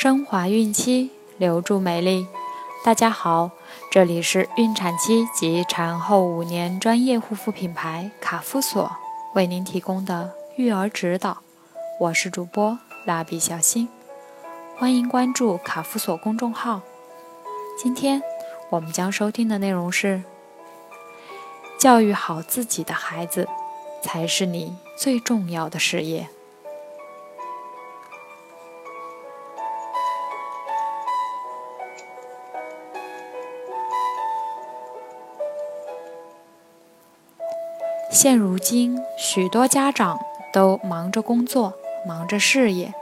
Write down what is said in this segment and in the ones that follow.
升华孕期，留住美丽。大家好，这里是孕产期及产后五年专业护肤品牌卡夫索为您提供的育儿指导。我是主播蜡笔小新，欢迎关注卡夫索公众号。今天我们将收听的内容是：教育好自己的孩子，才是你最重要的事业。现如今，许多家长都忙着工作，忙着事业，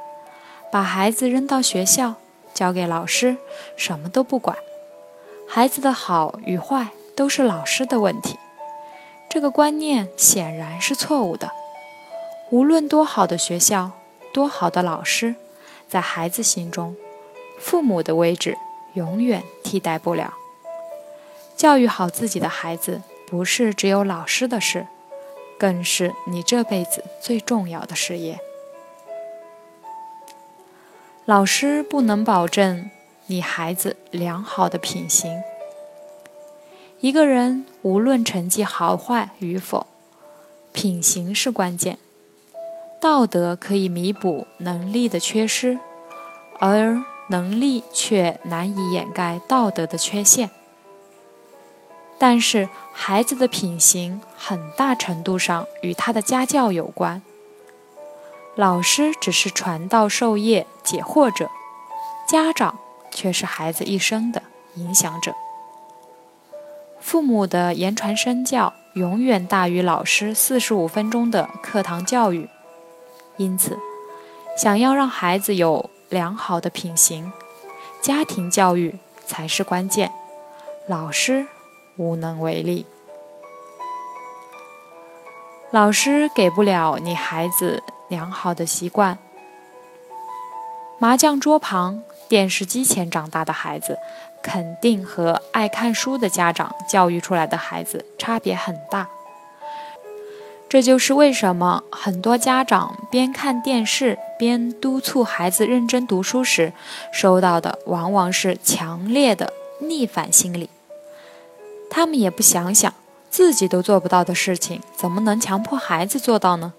把孩子扔到学校，交给老师，什么都不管。孩子的好与坏都是老师的问题，这个观念显然是错误的。无论多好的学校，多好的老师，在孩子心中，父母的位置永远替代不了。教育好自己的孩子，不是只有老师的事。更是你这辈子最重要的事业。老师不能保证你孩子良好的品行。一个人无论成绩好坏与否，品行是关键。道德可以弥补能力的缺失，而能力却难以掩盖道德的缺陷。但是，孩子的品行很大程度上与他的家教有关。老师只是传道授业解惑者，家长却是孩子一生的影响者。父母的言传身教永远大于老师四十五分钟的课堂教育。因此，想要让孩子有良好的品行，家庭教育才是关键。老师。无能为力，老师给不了你孩子良好的习惯。麻将桌旁、电视机前长大的孩子，肯定和爱看书的家长教育出来的孩子差别很大。这就是为什么很多家长边看电视边督促孩子认真读书时，收到的往往是强烈的逆反心理。他们也不想想自己都做不到的事情，怎么能强迫孩子做到呢？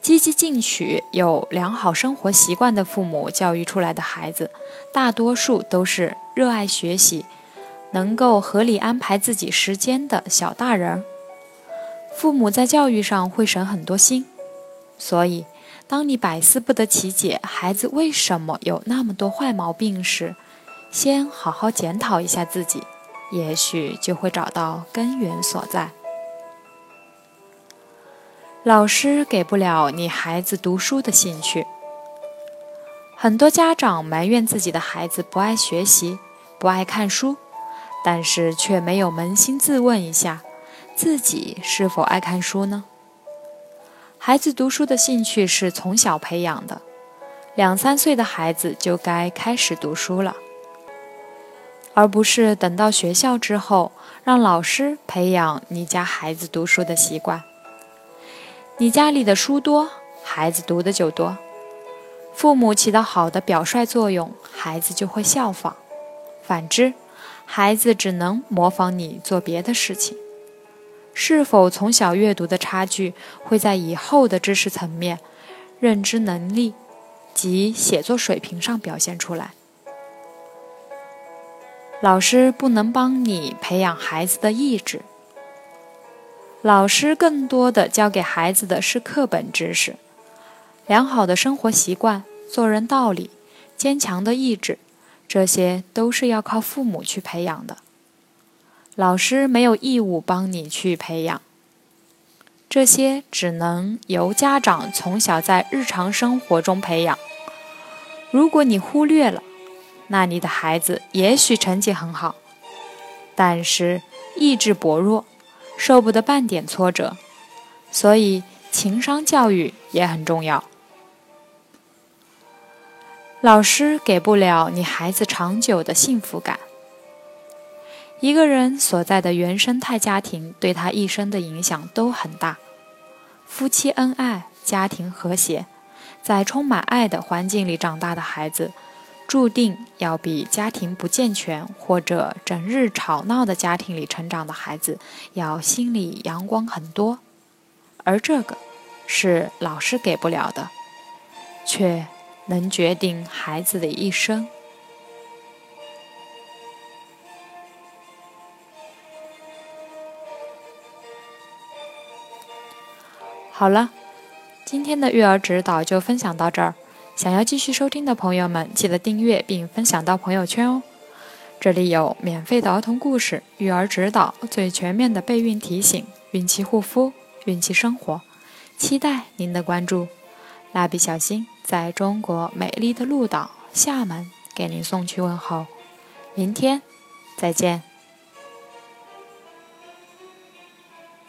积极进取、有良好生活习惯的父母教育出来的孩子，大多数都是热爱学习、能够合理安排自己时间的小大人。父母在教育上会省很多心，所以当你百思不得其解孩子为什么有那么多坏毛病时，先好好检讨一下自己。也许就会找到根源所在。老师给不了你孩子读书的兴趣，很多家长埋怨自己的孩子不爱学习、不爱看书，但是却没有扪心自问一下，自己是否爱看书呢？孩子读书的兴趣是从小培养的，两三岁的孩子就该开始读书了。而不是等到学校之后，让老师培养你家孩子读书的习惯。你家里的书多，孩子读的就多。父母起到好的表率作用，孩子就会效仿；反之，孩子只能模仿你做别的事情。是否从小阅读的差距，会在以后的知识层面、认知能力及写作水平上表现出来？老师不能帮你培养孩子的意志，老师更多的教给孩子的是课本知识，良好的生活习惯、做人道理、坚强的意志，这些都是要靠父母去培养的。老师没有义务帮你去培养，这些只能由家长从小在日常生活中培养。如果你忽略了，那你的孩子也许成绩很好，但是意志薄弱，受不得半点挫折，所以情商教育也很重要。老师给不了你孩子长久的幸福感。一个人所在的原生态家庭对他一生的影响都很大。夫妻恩爱，家庭和谐，在充满爱的环境里长大的孩子，注定要比家庭不健全或者整日吵闹的家庭里成长的孩子要心里阳光很多。而这个，是老师给不了的，却能决定孩子的一生。好了，今天的育儿指导就分享到这儿。想要继续收听的朋友们，记得订阅并分享到朋友圈哦。这里有免费的儿童故事、育儿指导、最全面的备孕提醒、孕期护肤、孕期生活，期待您的关注。蜡笔小新在中国美丽的鹭岛厦门给您送去问候，明天再见。